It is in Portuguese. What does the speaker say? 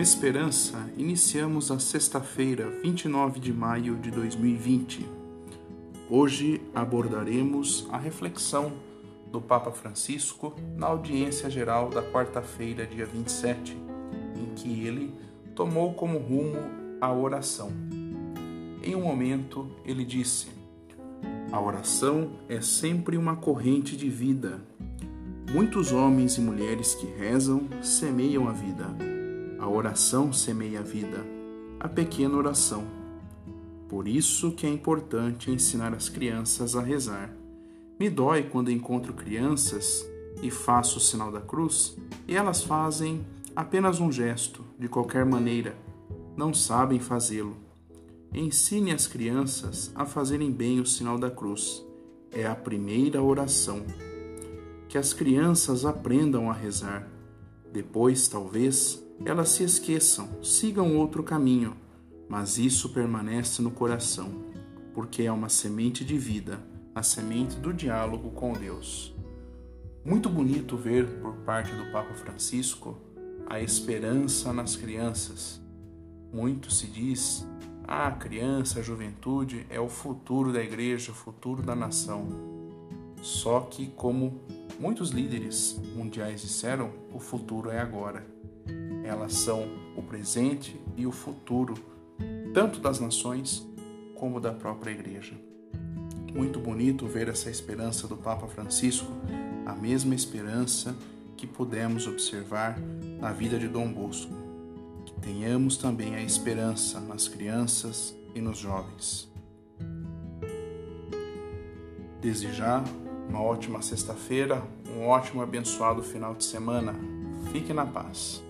esperança, iniciamos a sexta-feira, 29 de maio de 2020. Hoje abordaremos a reflexão do Papa Francisco na audiência geral da quarta-feira, dia 27, em que ele tomou como rumo a oração. Em um momento, ele disse: A oração é sempre uma corrente de vida. Muitos homens e mulheres que rezam semeiam a vida oração semeia a vida, a pequena oração. Por isso que é importante ensinar as crianças a rezar. Me dói quando encontro crianças e faço o sinal da cruz e elas fazem apenas um gesto, de qualquer maneira, não sabem fazê-lo. Ensine as crianças a fazerem bem o sinal da cruz. É a primeira oração. Que as crianças aprendam a rezar. Depois, talvez, elas se esqueçam, sigam outro caminho, mas isso permanece no coração, porque é uma semente de vida, a semente do diálogo com Deus. Muito bonito ver por parte do Papa Francisco a esperança nas crianças. Muito se diz: ah, a criança, a juventude é o futuro da igreja, o futuro da nação. Só que, como muitos líderes mundiais disseram, o futuro é agora. Elas são o presente e o futuro, tanto das nações como da própria igreja. Muito bonito ver essa esperança do Papa Francisco, a mesma esperança que pudemos observar na vida de Dom Bosco. Que tenhamos também a esperança nas crianças e nos jovens. Desde já, uma ótima sexta-feira, um ótimo abençoado final de semana. Fique na paz.